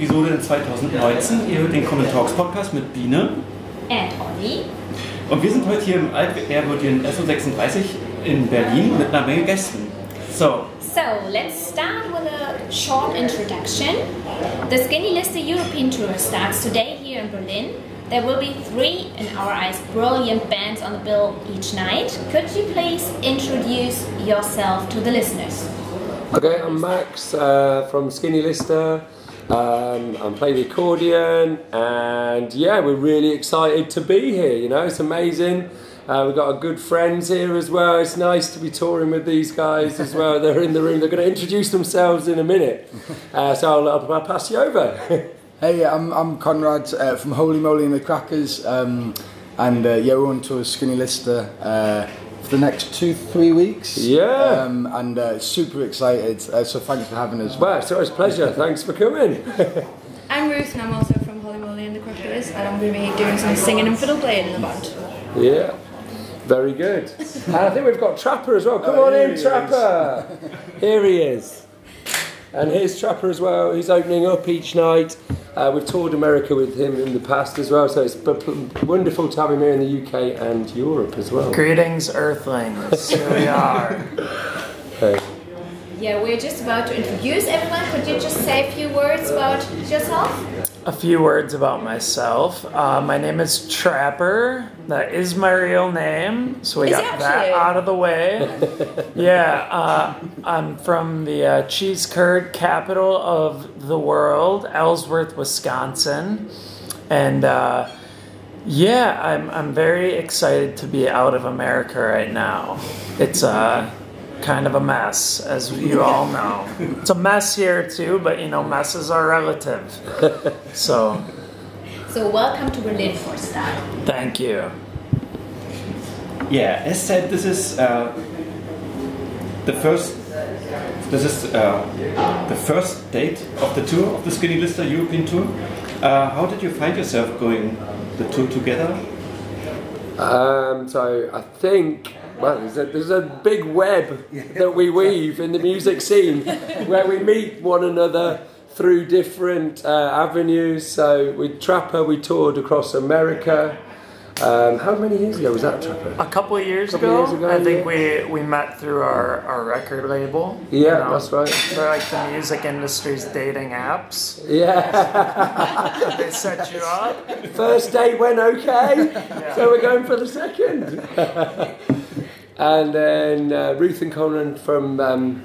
In 2019. Ihr hört den Common Talks Podcast mit Biene. And Olli. Und wir sind heute hier im altehrwürdigen SO36 in Berlin mit einer Menge Gästen. So, So let's start with a short introduction. The Skinny Lister European Tour starts today here in Berlin. There will be three, in our eyes, brilliant bands on the bill each night. Could you please introduce yourself to the listeners? Okay, I'm Max uh, from Skinny Lister. Um, I'm playing the accordion, and yeah, we're really excited to be here. You know, it's amazing. Uh, we've got our good friends here as well. It's nice to be touring with these guys as well. They're in the room. They're going to introduce themselves in a minute. Uh, so I'll, I'll, pass you over. Hey, I'm, I'm Conrad uh, from Holy Moly and the Crackers, um, and uh, yeah, we're on tour with Skinny Lister uh, the next two, three weeks. Yeah. Um, and uh, super excited, uh, so thanks for having us. well, it's always a pleasure. Thanks for coming. I'm Ruth and I'm also from Holy Moly and the Crackers and I'm going to be doing some singing and fiddle playing in the band. Yeah. Very good. And I think we've got Trapper as well. Come Oh, on in, he. Trapper. Here he is. And here's Trapper as well. He's opening up each night. Uh, we've toured America with him in the past as well, so it's b- p- wonderful to have him here in the UK and Europe as well. Greetings, Earthlings. Here we are. Okay. Yeah, we're just about to introduce everyone. Could you just say a few words about yourself? A few words about myself. Uh, my name is Trapper. That is my real name, so we Is got that out of the way. yeah, uh, I'm from the uh, cheese curd capital of the world, Ellsworth, Wisconsin, and. Uh, yeah, I'm, I'm very excited to be out of America right now. It's uh, kind of a mess, as you all know. It's a mess here too, but you know, messes are relative. So, So welcome to Berlin for a thank you. yeah, as said, this is uh, the first. This is uh, the first date of the tour of the Skinny Lister European tour. Uh, how did you find yourself going the tour together? Um, so I think well, there's a, there's a big web that we weave in the music scene where we meet one another through different uh, avenues. So with Trapper, we toured across America. Um, how many years ago was that, Trapper? A couple of years, Couple ago, years ago, I think yeah. we, we met through our, our record label. Yeah, you know. that's right. They're like the music industry's dating apps. Yeah. They set you up. First date went okay, so we're going for the second. and then uh, Ruth and Conrad from um,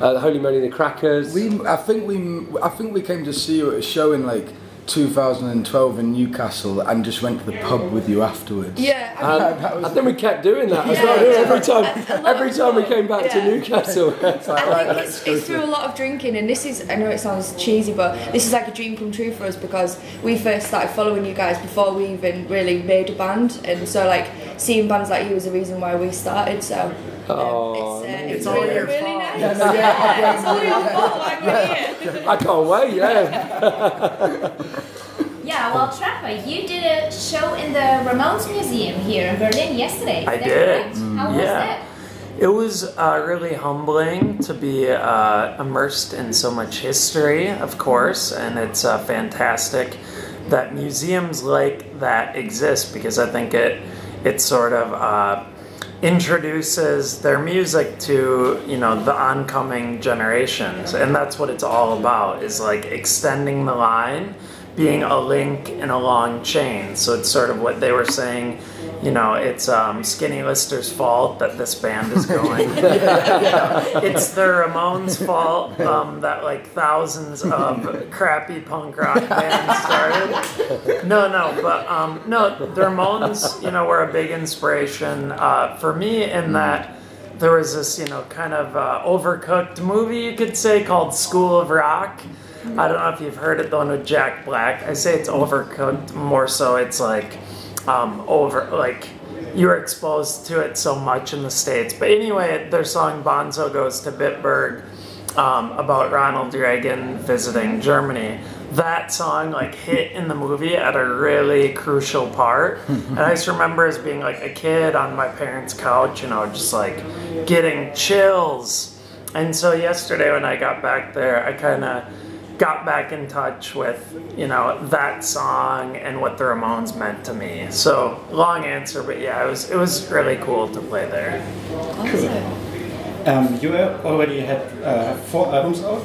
uh, the Holy Moly and the Crackers. We, I think we, I think we came to see you at a show in like 2012 in Newcastle, and just went to the pub with you afterwards. Yeah, And That was- I think we kept doing that as Yeah, well. yeah. Every time, every of time we came back to. Newcastle. It's like, I think it's, it's to- through a lot of drinking, and this is, I know it sounds cheesy, but this is like a dream come true for us because we first started following you guys before we even really made a band, and so like seeing bands like you was the reason why we started, so. um, Oh, it's, uh, amazing. it's all really, your really fault. nice. Yeah, yeah, Yeah, it's all your fault, like. I can't wait. Yeah. Yeah, well, Trapper, you did a show in the Ramones Museum here in Berlin yesterday. I did. right? How was Yeah. that? It was uh, really humbling to be uh, immersed in so much history, of course, and it's uh, fantastic that museums like that exist because I think it it sort of uh, introduces their music to you know the oncoming generations, and that's what it's all about is like extending the line, being a link in a long chain. So it's sort of what they were saying you know, it's um, Skinny Lister's fault that this band is going. it's the Ramones' fault um, that like thousands of crappy punk rock bands started. No, no, but um, no, the Ramones, you know, were a big inspiration uh, for me in that there was this, you know, kind of uh, overcooked movie you could say called School of Rock. I don't know if you've heard it, the one with Jack Black. I say it's overcooked. More so, it's like um, over like you're exposed to it so much in the states. But anyway, their song "Bonzo Goes to Bitburg" um, about Ronald Reagan visiting Germany. That song like hit in the movie at a really crucial part, and I just remember as being like a kid on my parents' couch, you know, just like getting chills. And so yesterday when I got back there, I kind of got back in touch with you know that song and what the Ramones meant to me. So long answer, but yeah, it was it was really cool to play there. Um, you already had uh, four albums out,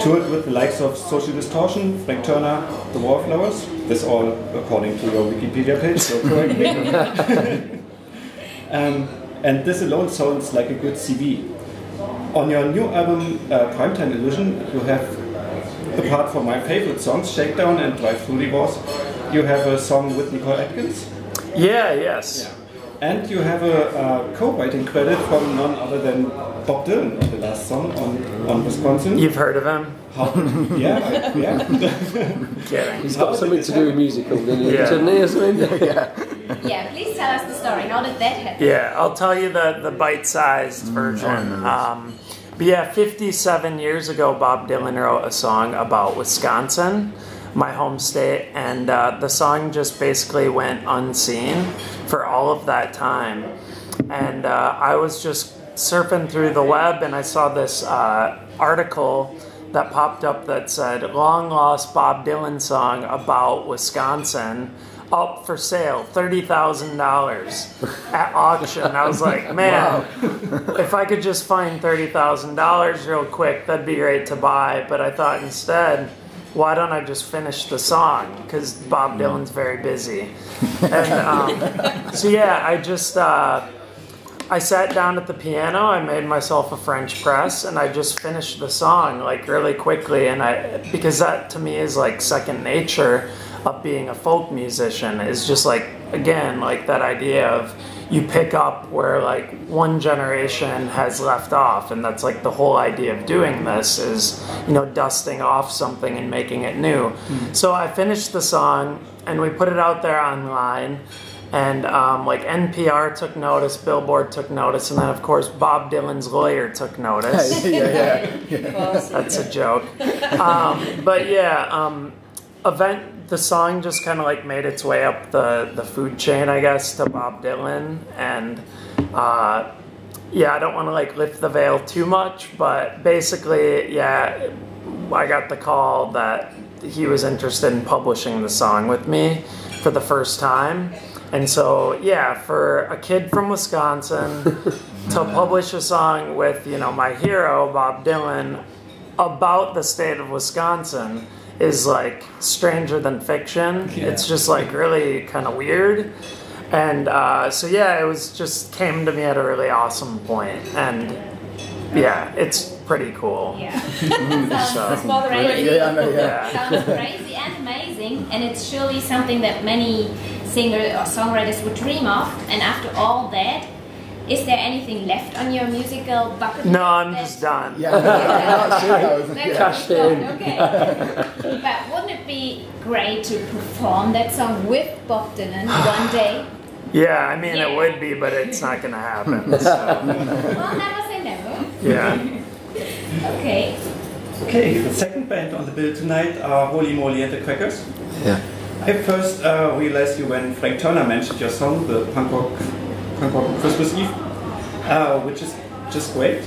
toured with the likes of Social Distortion, Frank Turner, The Wallflowers. This all according to your Wikipedia page, so correct me. um, and this alone sounds like a good CV. On your new album, uh, Primetime Illusion, you have, apart from my favorite songs, Shakedown and Drive Through Divorce, you have a song with Nicole Atkins. Yeah, yes. And you have a uh, co-writing credit from none other than Bob Dylan on the last song on, on Wisconsin. You've heard of him? How, yeah, I, yeah. Kidding. He's got something to do with musical, didn't he? Yeah. Shouldn't he, or something? yeah. Yeah, please tell us the story. How did that happen? Yeah, I'll tell you the, the bite sized version. Um, but yeah, 57 years ago, Bob Dylan wrote a song about Wisconsin, my home state, and uh, the song just basically went unseen for all of that time. And uh, I was just surfing through the web and I saw this uh, article that popped up that said, Long Lost Bob Dylan Song about Wisconsin up for sale, $30,000 at auction. I was like, man, if I could just find $30,000 real quick, that'd be great to buy. But I thought instead, why don't I just finish the song? Because Bob Dylan's very busy. And um, so, yeah, I just. Uh, I sat down at the piano, I made myself a French press, and I just finished the song like really quickly. And I, because that to me is like second nature of being a folk musician, is just like, again, like that idea of you pick up where like one generation has left off. And that's like the whole idea of doing this is, you know, dusting off something and making it new. So I finished the song and we put it out there online and um, like NPR took notice, Billboard took notice, and then of course Bob Dylan's lawyer took notice. yeah, yeah. That's a joke. Um, but yeah, um, event the song just kind of like made its way up the the food chain, I guess, to Bob Dylan, and uh, yeah, I don't want to like lift the veil too much, but basically, yeah, I got the call that he was interested in publishing the song with me for the first time. And so, yeah, for a kid from Wisconsin to publish a song with, you know, my hero, Bob Dylan, about the state of Wisconsin is like stranger than fiction. It's just like really kind of weird. And uh, so, yeah, it was just came to me at a really awesome point. And yeah, it's pretty cool. Yeah. Sounds crazy. Yeah, I know, yeah. Sounds crazy and amazing, and it's surely something that many singers or songwriters would dream of. And after all that, is there anything left on your musical bucket list? No, I'm just done. Yeah, that's it, that was- That's yeah. Cashed in. Okay. but wouldn't it be great to perform that song with Bob Dylan one day? Yeah, I mean, Yeah. it would be, but it's not going to happen. So, Well, never say never. yeah. Okay. Okay, the second band on the bill tonight are Holy Moly and the Crackers. Yeah. I first uh, realized you when Frank Turner mentioned your song, the punk rock, Christmas Eve, uh, which is just great.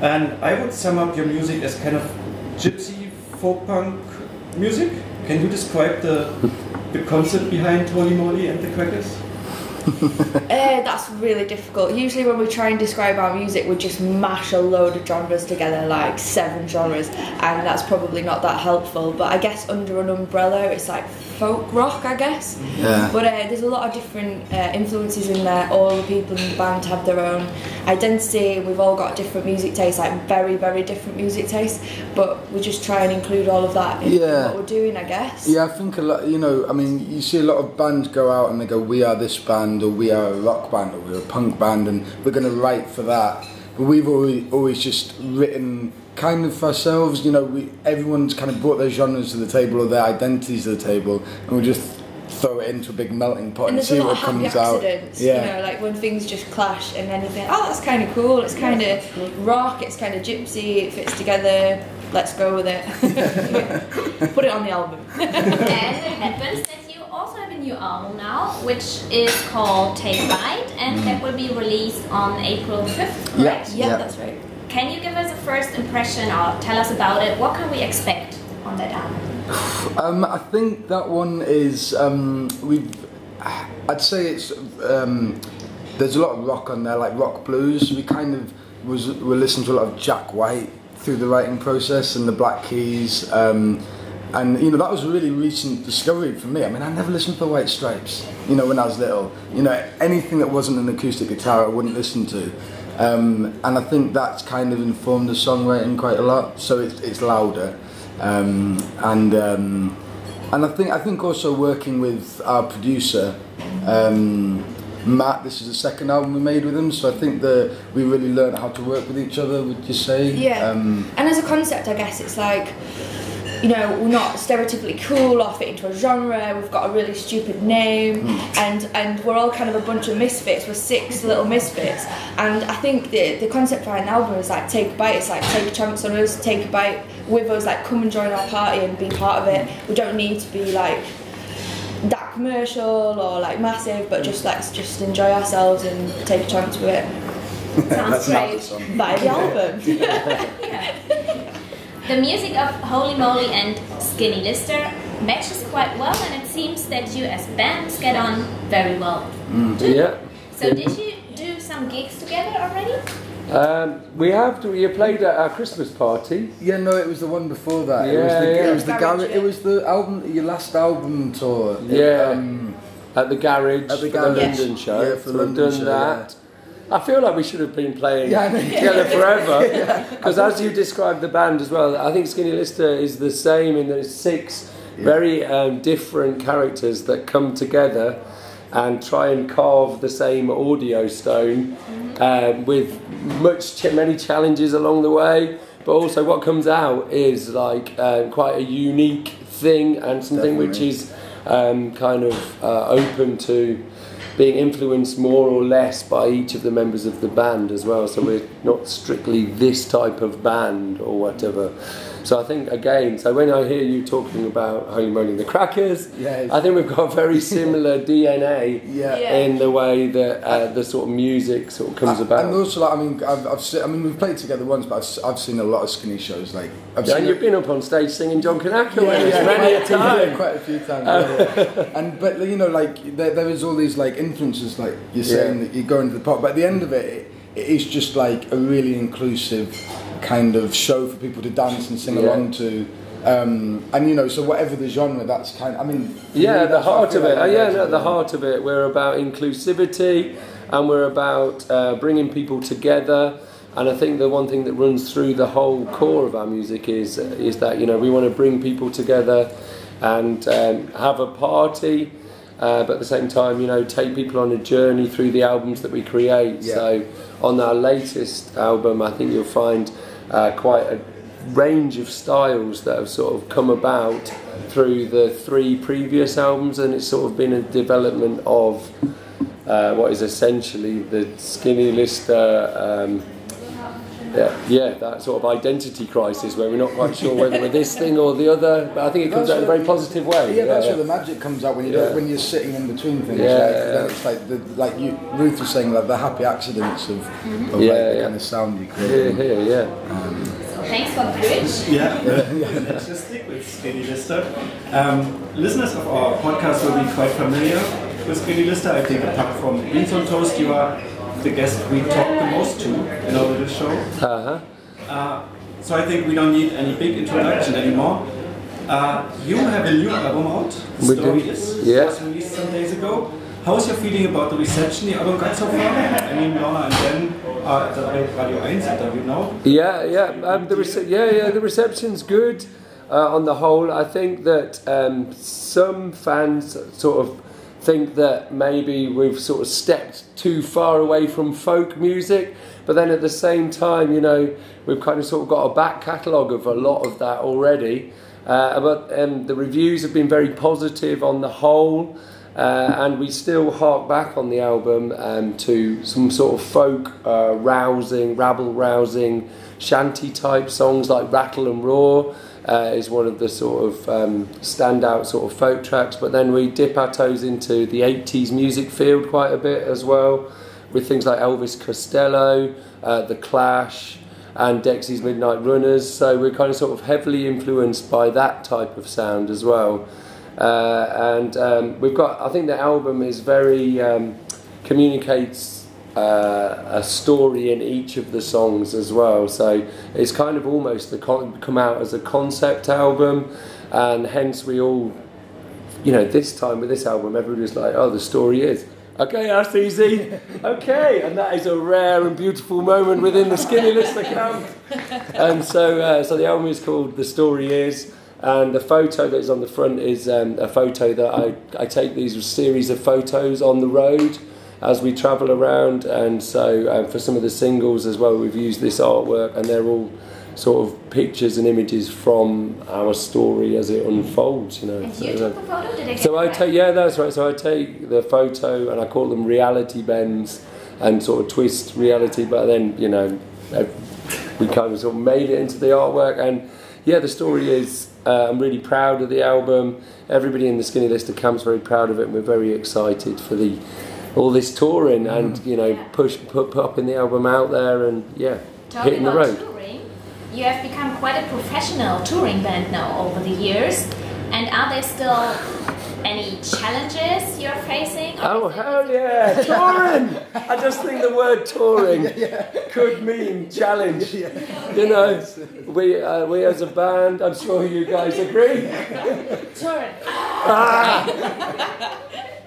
And I would sum up your music as kind of gypsy folk punk music. Can you describe the the concept behind Holy Moly and the Crackers? Uh, that's really difficult. Usually, when we try and describe our music, we just mash a load of genres together, like seven genres, and that's probably not that helpful. But I guess under an umbrella, it's like folk rock, I guess. Yeah. But uh, there's a lot of different uh, influences in there. All the people in the band have their own identity. We've all got different music tastes, like very, very different music tastes. But we just try and include all of that in Yeah. what we're doing, I guess. Yeah, I think a lot. You know, I mean, you see a lot of bands go out and they go, "We are this band," band or we are a rock band or we're a punk band and we're going to write for that. But we've always, always just written kind of for ourselves. You know, we everyone's kind of brought their genres to the table or their identities to the table, and we just throw it into a big melting pot And and, see a lot what of happy comes out. Yeah. you know, like when things just clash and then you think, oh, that's kind of cool, it's kind of rock, it's kind of gypsy, it fits together, let's go with it. Put it on the album. and it happens that you also have a new album now, which is called Take Bite, and that will be released on April 5th, Yeah. correct? yeah, Yeah. that's right. Can you give us a first impression or tell us about it? What can we expect on that album? Um, I think that one is um, we've. I'd say it's um, there's a lot of rock on there, like rock blues. We kind of was we listened to a lot of Jack White through the writing process and the Black Keys. Um, and you know that was a really recent discovery for me. I mean, I never listened to White Stripes. You know, when I was little, you know, anything that wasn't an acoustic guitar, I wouldn't listen to. Um, and I think that's kind of informed the songwriting quite a lot. So it's, it's louder, um, and um, and I think I think also working with our producer. Um, Matt, this is the second album we made with him, so I think that we really learned how to work with each other. Would you say? Yeah. Um, and as a concept, I guess it's like, you know, we're not stereotypically cool or fit into a genre. We've got a really stupid name, hmm. and and we're all kind of a bunch of misfits. We're six little misfits, and I think the the concept behind the album is like take a bite. It's like take a chance on us, take a bite with us, like come and join our party and be part of it. We don't need to be like that commercial or like massive, but just let's just enjoy ourselves and take a chance with it. Sounds That's great. Buy the album. The music of Holy Moly and Skinny Lister matches quite well, and it seems that you as bands get on very well. Yeah. So, did you do some gigs together already? Um, we have to, you played at our Christmas party. Yeah, no, it was the one before that. it was Yeah, the, yeah. It was the Garage, Garage. It was the album, your last album tour. Yeah. Um, At the garage, At the garage. for the London show. Yeah, for so the we've done show, that. I feel like we should have been playing Yeah, I know. together forever. Because as you described the band as well, I think Skinny Lister is the same in that it's six very um, different characters that come together and try and carve the same audio stone um, with much ch- many challenges along the way. But also, what comes out is like uh, quite a unique thing and something which is um, kind of uh, open to being influenced more or less by each of the members of the band as well. So we're not strictly this type of band or whatever. So I think again, so when I hear you talking about Holy Moly and the Crackers, Yeah. I think we've got very similar DNA Yeah. Yeah. in the way that uh, the sort of music sort of comes about. And also, like, I mean, I've, I've seen, I mean, we've played together once, but I've, s- I've seen a lot of skinny shows. Like, I've Yeah, seen and you've been up on stage singing John Kanaka yeah, with us yeah, many a quite, time. yeah, quite a few times. yeah, yeah. and but you know, like there, there is all these like influences, like you're saying Yeah. that you go into the pop, but at the end of it, it, it is just like a really inclusive kind of show for people to dance and sing Yeah. along to. Um, and you know, so whatever the genre, that's kind. Of, I mean, Yeah, me, the that's what I heart of it. like Oh, yeah, no, the heart of it. We're about inclusivity, and we're about uh, bringing people together. And I think the one thing that runs through the whole core of our music is is that you know we want to bring people together and um, have a party, uh, but at the same time you know take people on a journey through the albums that we create. Yeah. So on our latest album, I think you'll find uh, quite a range of styles that have sort of come about through the three previous albums, and it's sort of been a development of uh, what is essentially the Skinny Lister. Um, yeah, yeah, that sort of identity crisis where we're not quite sure whether we're this thing or the other, but I think it comes That's out in a very positive way. Yeah, that's where the magic comes out when you Yeah. when you're sitting in between things. Yeah, like, yeah. then it's like the, like you, Ruth was saying, like the happy accidents of, of Yeah, like the kind of sound you Here, create. here, yeah. Thanks for the bridge. Yeah, let's just stick with Skinny Lister. Um, listeners of our podcast will be quite familiar with Skinny Lister. I think apart from Beans on Toast, you are the guest we talk the most to in our little show. Uh-huh. Uh, so I think we don't need any big introduction anymore. Uh, you have a new album out, We Story do. Is, Yeah. was released some days ago. How's your feeling about the reception the album got so far? I mean, Lorna and Ben are at the Radio 1 interview now. Yeah, yeah, um, the rece- yeah, yeah. The reception's good uh, on the whole. I think that um, some fans sort of think that maybe we've sort of stepped too far away from folk music. But then at the same time, you know, we've kind of sort of got a back catalogue of a lot of that already. Uh, but um, the reviews have been very positive on the whole. Uh, and we still hark back on the album um, to some sort of folk uh, rousing, rabble rousing, shanty type songs like Rattle and Roar uh, is one of the sort of um, standout sort of folk tracks. But then we dip our toes into the 80s music field quite a bit as well, with things like Elvis Costello, uh, The Clash, and Dexy's Midnight Runners. So we're kind of sort of heavily influenced by that type of sound as well. Uh, and um, we've got, I think the album is very, um, communicates uh, a story in each of the songs as well. So it's kind of almost the con- come out as a concept album, and hence we all, you know, this time with this album, everybody was like, oh, the story is. Okay, that's easy. Okay, and that is a rare and beautiful moment within the Skinny Lister camp. And so, uh, so the album is called "The Story Is," and the photo that is on the front is um, a photo that I, I take these series of photos on the road as we travel around. And so, uh, for some of the singles as well, we've used this artwork, and they're all sort of pictures and images from our story as it unfolds. You know. And So, you uh, took the photo? Did I so I take yeah, that's right. So I take the photo and I call them reality bends and sort of twist reality, but then you know uh, we kind of sort of made it into the artwork and yeah, the story is uh, I'm really proud of the album. Everybody in the Skinny Lister camp's very proud of it, and we're very excited for the all this touring and you know Yeah. push put, put up in the album out there and yeah, Talking hitting the road. touring, you have become quite a professional touring band now over the years. And are there still any challenges you're facing? Oh hell yeah, touring! I just think the word touring could mean challenge. You know, we uh, we as a band, I'm sure you guys agree. Touring.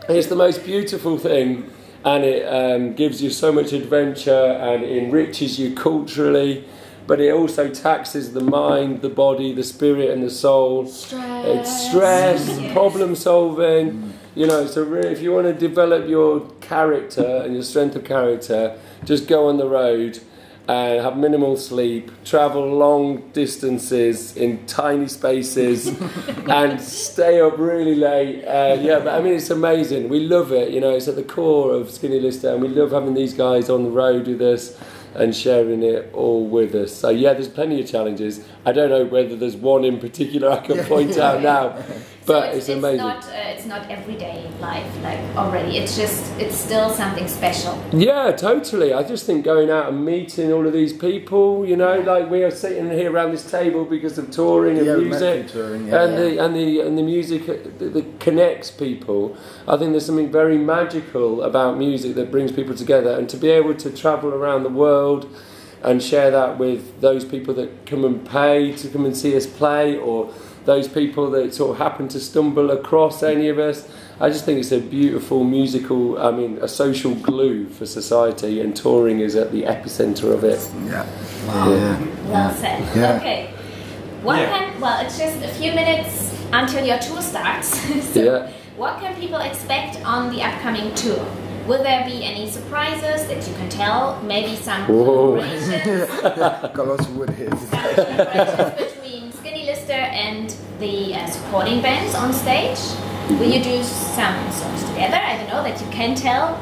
It's the most beautiful thing, and it um, gives you so much adventure and enriches you culturally. But it also taxes the mind, the body, the spirit, and the soul. It's stress, problem solving. You know, so really, if you want to develop your character and your strength of character, just go on the road and have minimal sleep, travel long distances in tiny spaces, and stay up really late. Uh, yeah, but I mean, it's amazing. We love it. You know, it's at the core of Skinny Lister, and we love having these guys on the road with us and sharing it all with us. So yeah, there's plenty of challenges. I don't know whether there's one in particular I can point out now, but so it's, amazing. Not, uh, it's not everyday life like already. It's just it's still something special. Yeah, totally. I just think going out and meeting all of these people, you know, like we are sitting here around this table because of touring and Yeah, music, touring, yeah. and the and the and the music that, that connects people. I think there's something very magical about music that brings people together, and to be able to travel around the world and share that with those people that come and pay to come and see us play, or those people that sort of happen to stumble across any of us. I just think it's a beautiful musical, I mean, a social glue for society, and touring is at the epicenter of it. Yeah. Wow. Well said. Yeah. Okay. What Yeah. can well? It's just a few minutes until your tour starts. so Yeah. What can people expect on the upcoming tour? Will there be any surprises that you can tell? Maybe some Whoa. collaborations, Got lots wood here. some collaborations between Skinny Lister and the uh, supporting bands on stage. Will you do some songs together? I don't know that you can tell.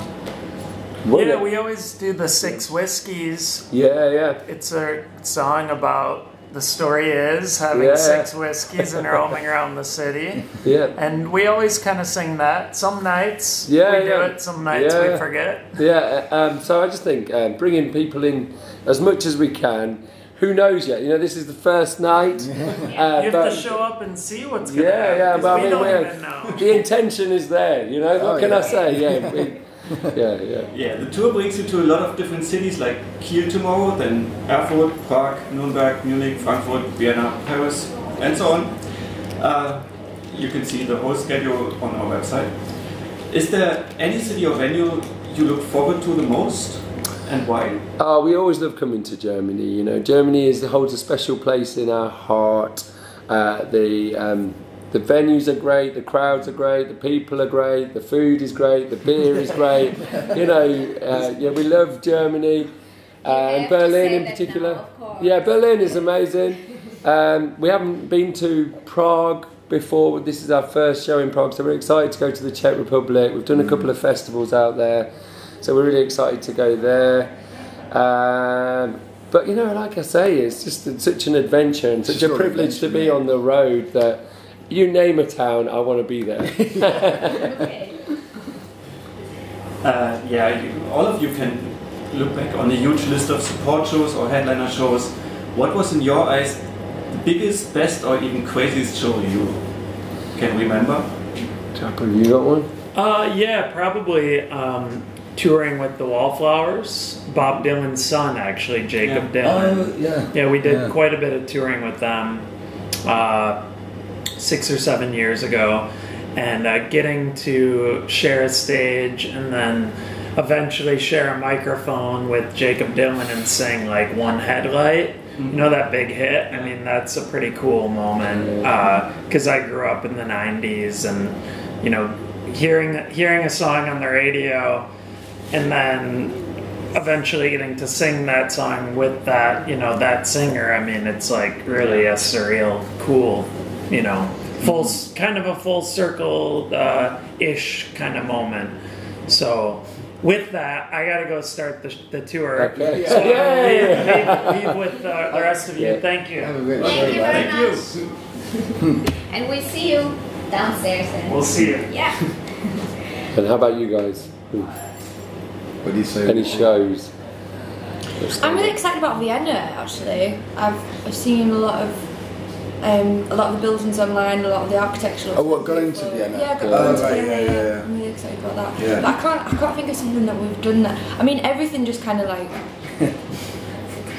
Well, Yeah, we always do the Six Whiskeys. yeah, yeah. It's a song about the story is having Yeah. six whiskeys and roaming around the city. Yeah. And we always kind of sing that. Some nights Yeah, we do yeah. it, some nights Yeah. we forget. it. Yeah, uh, um, so I just think um, bringing people in as much as we can. Who knows yet? You know, this is the first night. Uh, You have but- to show up and see what's going to Yeah, happen. yeah, 'cause but I mean, don't we're- even know. the intention is there. You know, what Oh, can yeah. I say? Yeah, we, yeah, yeah. Yeah, the tour brings you to a lot of different cities like Kiel tomorrow, then Erfurt, Prague, Nuremberg, Munich, Frankfurt, Vienna, Paris, and so on. Uh, you can see the whole schedule on our website. Is there any city or venue you look forward to the most, and why? Oh, we always love coming to Germany. You know, Germany is holds a special place in our heart. Uh, the um, the venues are great, the crowds are great, the people are great, the food is great, the beer is great. you know, uh, yeah, we love Germany uh, have and Berlin in particular. now, yeah, Berlin is amazing. Um, we haven't been to Prague before. This is our first show in Prague, so we're excited to go to the Czech Republic. We've done a couple of festivals out there, so we're really excited to go there. Um, but you know, like I say, it's just such an adventure and such a privilege to be adventure, on the road that you name a town, I want to be there. Uh, yeah, you, all of you can look back on the huge list of support shows or headliner shows. What was in your eyes the biggest, best, or even craziest show you can remember? Jack, have you got one? Uh, yeah, probably um, touring with the Wallflowers. Bob Dylan's son, actually, Jakob Dylan. Oh, yeah. Yeah, we did Yeah. quite a bit of touring with them uh, six or seven years ago, and uh, getting to share a stage and then eventually share a microphone with Jakob Dylan and sing like One Headlight. You know that big hit? I mean, that's a pretty cool moment because I grew up in the '90s, and you know, hearing hearing a song on the radio, and then eventually getting to sing that song with that you know that singer i mean it's like really a surreal cool you know full s kind of a full circle uh, ish kind of moment so with that i gotta go start the, the tour Okay. so Yeah. leave, leave, leave with uh, the rest of you Yeah. thank you Have a great Thank you very bye. much. and we see you downstairs. And we'll see you Yeah. And how about you guys? What do you say? Any shows? I'm really excited about Vienna. Actually, I've, I've seen a lot of um, a lot of the buildings online, a lot of the architecture. Oh, what, going to Vienna? Yeah, got Oh, into right, Vienna. yeah, yeah, yeah. I'm really excited about that. Yeah. But I can't, I can't think of something that we've done that. I mean, everything just kind of like.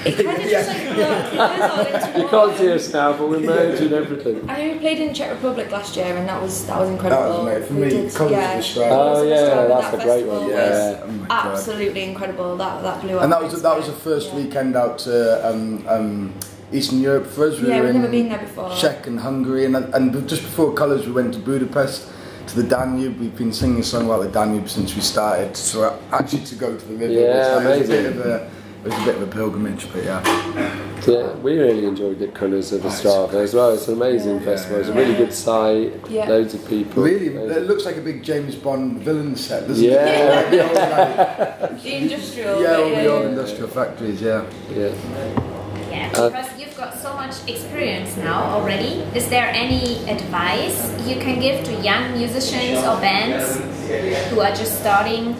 It kind of just like blurs blurs You one. can't see us now, but we're merging everything. I mean, we played in Czech Republic last year, and that was that was incredible. That was amazing. For me, did- Colours yeah, of the Stride. Colours Oh, of yeah, that's that a great one, festival yeah. Oh absolutely incredible. That that blew up. And that was that was the first Yeah. weekend out to um, um, Eastern Europe for us. We Yeah, were we've in never been there before. Czech and Hungary, and and just before colours, we went to Budapest to the Danube. We've been singing a song about the Danube since we started. So actually, to go to the river Yeah, was, like, it was a bit of a it was a bit of a pilgrimage, but yeah. Yeah, we really enjoyed the colours of Ostrava as well. It's an amazing Yeah. festival. It's a really good site. Yeah. Loads of people. Really, Loads it looks like a big James Bond villain set, doesn't Yeah. it? Like the old, like, The industrial. yeah, all the old yeah. industrial factories. Yeah. yeah. Yeah, Uh, because you've got so much experience now already. Is there any advice you can give to young musicians or bands who are just starting?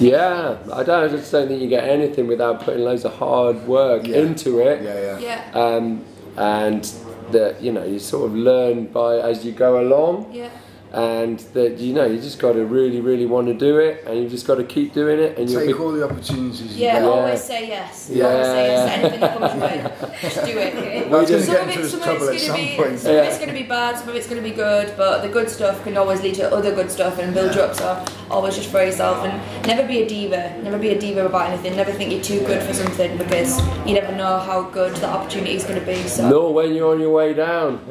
Yeah, I don't. I just don't think you get anything without putting loads of hard work Yeah. into it. Yeah, yeah. Yeah. Um, and that you know you sort of learn by as you go along. Yeah. And that you know you just got to really really want to do it and you've just got to keep doing it and you'll Take be all the opportunities you Yeah, get. always say yes. Yeah. Always say yes to anything that comes your way. Just do it. That's just- Some going of, to get it, into some of it's trouble at going to some be, point. some of it's going to be bad, some of it's going to be good, but the good stuff can always lead to other good stuff and build you up. So always just throw yourself and never be a diva. Never be a diva about anything. Never think you're too good for something because you never know how good the opportunity is going to be. So nor when you're on your way down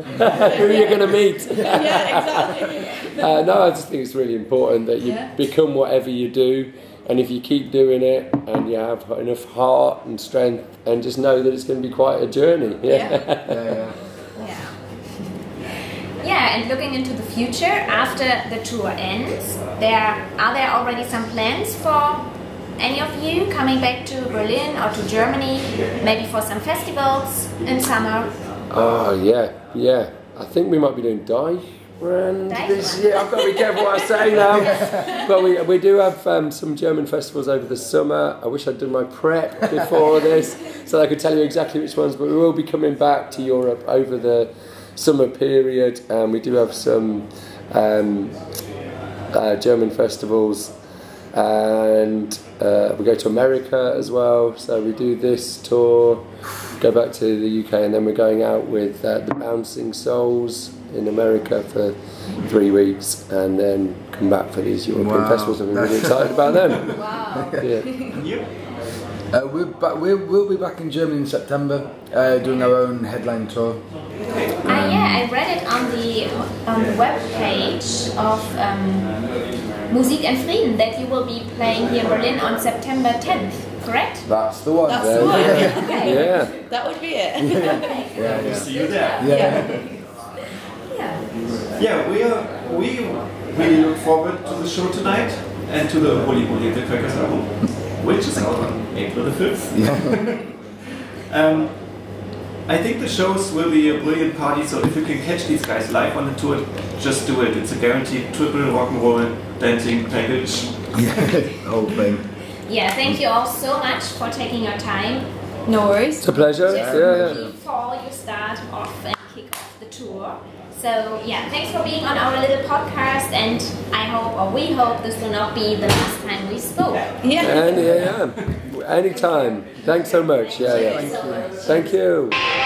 who you're going to meet yeah, exactly. uh, no I just think it's really important that you Yeah. become whatever you do and if you keep doing it and you have enough heart and strength and just know that it's going to be quite a journey yeah, Yeah. Yeah, yeah. Yeah. Yeah, and looking into the future after the tour ends, there are there already some plans for any of you coming back to Berlin or to Germany, maybe for some festivals in summer? oh yeah yeah I think we might be doing Deichbrand this year I've got to be careful what I say now but we, we do have um, some German festivals over the summer. I wish I'd done my prep before this so I could tell you exactly which ones, but we will be coming back to Europe over the summer period and we do have some um, uh, German festivals and uh, we go to America as well. So we do this tour, go back to the UK, and then we're going out with uh, the Bouncing Souls in America for three weeks, and then come back for these European Wow. festivals. And we're really excited about them. Wow. Yeah. You? Uh, we're ba- we're, we'll be back in Germany in September, uh, doing our own headline tour. Ah, yeah, I read it on the on the web page of um, Musik and Frieden that you will be playing here in Berlin on September 10th, correct? That's the one. That's there the one. go. Okay. Yeah. That would be it. Yeah, yeah. See you there. Yeah. Yeah. Yeah, we are. We really look forward to the show tonight and to the Holy Holy the Crackers album, which is out on April the fifth. um, I think the shows will be a brilliant party. So if you can catch these guys live on the tour, just do it. It's a guaranteed triple rock and roll dancing package. Yeah, Whole thing. Yeah, thank you all so much for taking your time. No worries. It's a pleasure. Just Yeah, yeah. before you start off and kick off the tour. So yeah, thanks for being on our little podcast, and I hope, or we hope, this will not be the last time we spoke. Yeah. And yeah, yeah. Anytime. Thanks so much. Yeah, yeah. Thank you. Thank you.